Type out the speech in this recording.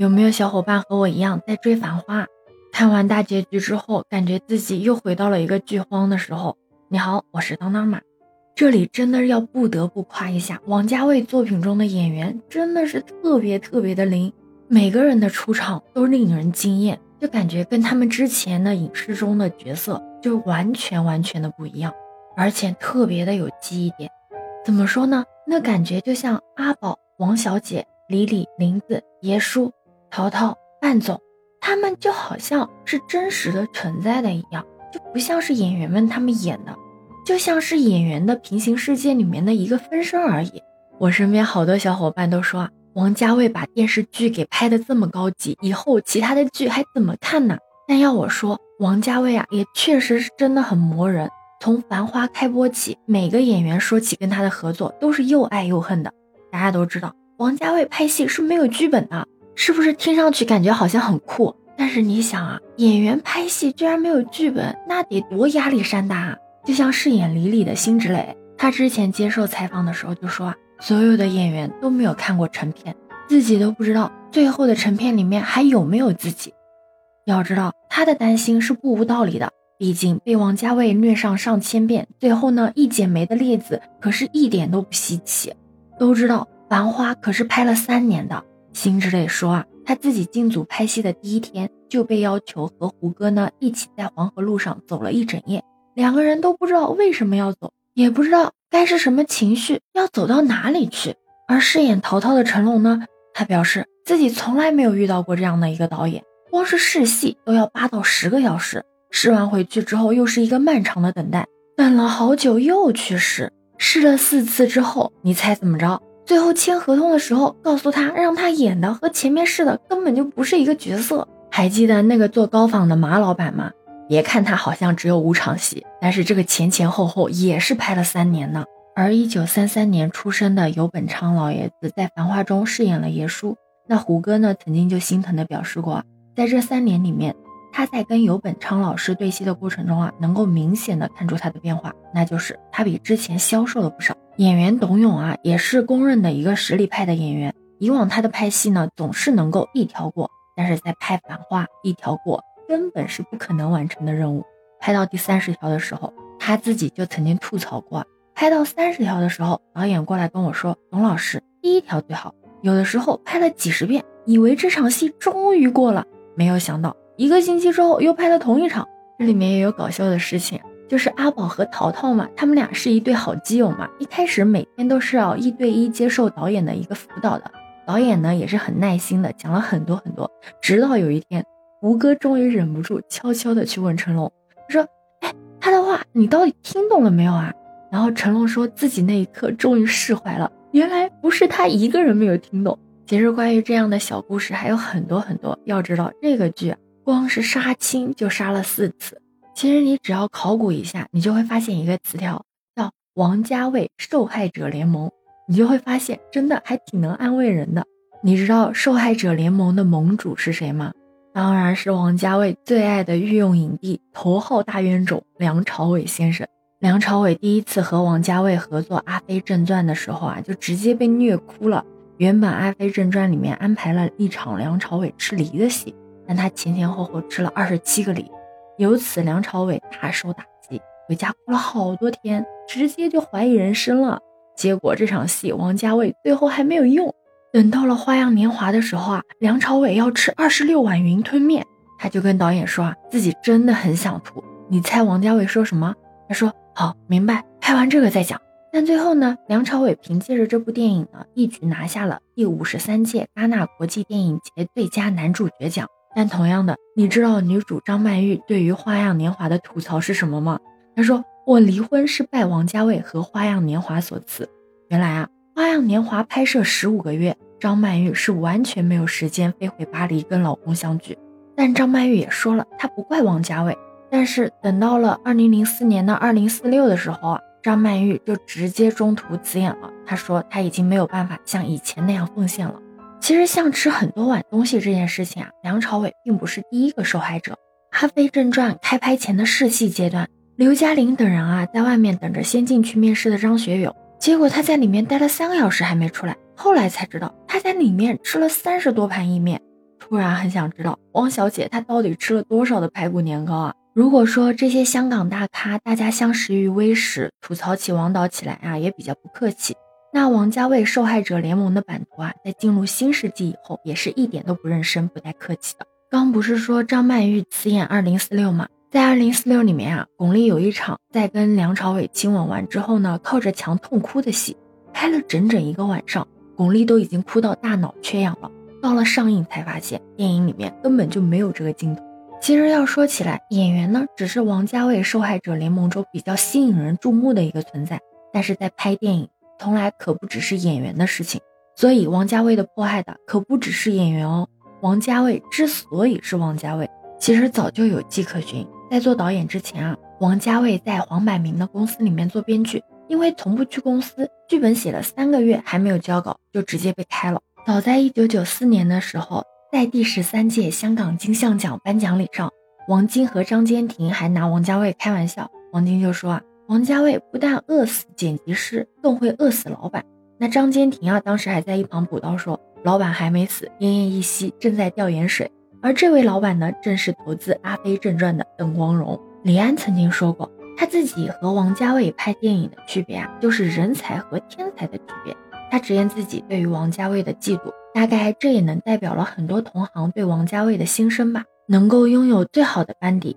有没有小伙伴和我一样在追《繁花》？看完大结局之后，感觉自己又回到了一个剧荒的时候。你好，我是当当妈。这里真的要不得不夸一下王家卫作品中的演员，真的是特别特别的灵，每个人的出场都令人惊艳，就感觉跟他们之前的影视中的角色就完全完全的不一样，而且特别的有记忆点。怎么说呢？那感觉就像阿宝、王小姐、李李、林子、爷叔。淘淘、范总，他们就好像是真实的存在的一样，就不像是演员们他们演的，就像是演员的平行世界里面的一个分身而已。我身边好多小伙伴都说啊，王家卫把电视剧给拍的这么高级，以后其他的剧还怎么看呢？但要我说，王家卫啊，也确实是真的很磨人。从《繁花》开播起，每个演员说起跟他的合作，都是又爱又恨的。大家都知道，王家卫拍戏是没有剧本的。是不是听上去感觉好像很酷？但是你想啊，演员拍戏居然没有剧本，那得多压力山大啊！就像饰演李李的辛芷蕾，她之前接受采访的时候就说啊，所有的演员都没有看过成片，自己都不知道最后的成片里面还有没有自己。要知道，她的担心是不无道理的，毕竟被王家卫虐上上千遍，最后呢一剪梅的例子可是一点都不稀奇。都知道《繁花》可是拍了三年的。辛芷蕾说啊，他自己进组拍戏的第一天就被要求和胡歌呢一起在黄河路上走了一整夜，两个人都不知道为什么要走，也不知道该是什么情绪，要走到哪里去。而饰演陶陶的成龙呢，他表示自己从来没有遇到过这样的一个导演，光是试戏都要八到十个小时，试完回去之后又是一个漫长的等待，等了好久又去试，试了四次之后，你猜怎么着？最后签合同的时候，告诉他让他演的和前面试的根本就不是一个角色。还记得那个做高仿的马老板吗？别看他好像只有五场戏，但是这个前前后后也是拍了三年呢。而一九三三年出生的游本昌老爷子在《繁花》中饰演了爷叔。那胡歌呢，曾经就心疼的表示过，在这三年里面，他在跟游本昌老师对戏的过程中啊，能够明显的看出他的变化，那就是他比之前消瘦了不少。演员董勇啊，也是公认的一个实力派的演员。以往他的拍戏呢，总是能够一条过，但是在拍《繁花》一条过，根本是不可能完成的任务。拍到第三十条的时候，他自己就曾经吐槽过：拍到三十条的时候，导演过来跟我说：“董老师，第一条最好。”有的时候拍了几十遍，以为这场戏终于过了，没有想到一个星期之后又拍了同一场。这里面也有搞笑的事情。就是阿宝和淘淘嘛，他们俩是一对好基友嘛。一开始每天都是要一对一接受导演的一个辅导的，导演呢也是很耐心的讲了很多很多。直到有一天，胡歌终于忍不住悄悄的去问成龙，他说：“哎，他的话你到底听懂了没有啊？”然后成龙说自己那一刻终于释怀了，原来不是他一个人没有听懂。其实关于这样的小故事还有很多很多。要知道这个剧光是杀青就杀了四次。其实你只要考古一下，你就会发现一个词条叫“王家卫受害者联盟”，你就会发现真的还挺能安慰人的。你知道受害者联盟的盟主是谁吗？当然是王家卫最爱的御用影帝、头号大冤种梁朝伟先生。梁朝伟第一次和王家卫合作《阿飞正传》的时候啊，就直接被虐哭了。原本《阿飞正传》里面安排了一场梁朝伟吃梨的戏，但他前前后后吃了二十七个梨。由此，梁朝伟大受打击，回家哭了好多天，直接就怀疑人生了。结果这场戏，王家卫最后还没有用。等到了《花样年华》的时候啊，梁朝伟要吃二十六碗云吞面，他就跟导演说啊，自己真的很想吐。你猜王家卫说什么？他说：“好，明白，拍完这个再讲。”但最后呢，梁朝伟凭借着这部电影呢，一举拿下了第五十三届戛纳国际电影节最佳男主角奖。但同样的，你知道女主张曼玉对于《花样年华》的吐槽是什么吗？她说：“我离婚是拜王家卫和《花样年华》所赐。”原来啊，《花样年华》拍摄十五个月，张曼玉是完全没有时间飞回巴黎跟老公相聚。但张曼玉也说了，她不怪王家卫。但是等到了二零零四年的二零四六的时候啊，张曼玉就直接中途辞演了。她说她已经没有办法像以前那样奉献了。其实像吃很多碗东西这件事情啊，梁朝伟并不是第一个受害者。《阿飞正传》开拍前的试戏阶段，刘嘉玲等人啊在外面等着先进去面试的张学友，结果他在里面待了三个小时还没出来。后来才知道他在里面吃了三十多盘意面。突然很想知道汪小姐她到底吃了多少的排骨年糕啊？如果说这些香港大咖大家相识于微时，吐槽起王导起来啊也比较不客气，那王家卫受害者联盟的版图啊，在进入新世纪以后也是一点都不认生、不带客气的。刚不是说张曼玉辞演二零四六吗？在二零四六里面啊，巩俐有一场在跟梁朝伟亲吻完之后呢，靠着墙痛哭的戏，拍了整整一个晚上，巩俐都已经哭到大脑缺氧了。到了上映才发现，电影里面根本就没有这个镜头。其实要说起来，演员呢只是王家卫受害者联盟中比较吸引人注目的一个存在，但是在拍电影，从来可不只是演员的事情。所以王家卫的迫害的可不只是演员哦。王家卫之所以是王家卫，其实早就有迹可循。在做导演之前啊，王家卫在黄百鸣的公司里面做编剧，因为从不去公司，剧本写了三个月还没有交稿，就直接被开了。早在一九九四年的时候，在第十三届香港金像奖颁奖礼上，王晶和张坚庭还拿王家卫开玩笑，王晶就说啊，王家卫不但饿死剪辑师，更会饿死老板。那张坚庭啊，当时还在一旁补刀说，老板还没死，奄奄一息，正在吊盐水。而这位老板呢，正是投资《阿飞正传》的邓光荣。李安曾经说过，他自己和王家卫拍电影的区别啊，就是人才和天才的区别。他直言自己对于王家卫的嫉妒，大概这也能代表了很多同行对王家卫的心声吧。能够拥有最好的班底，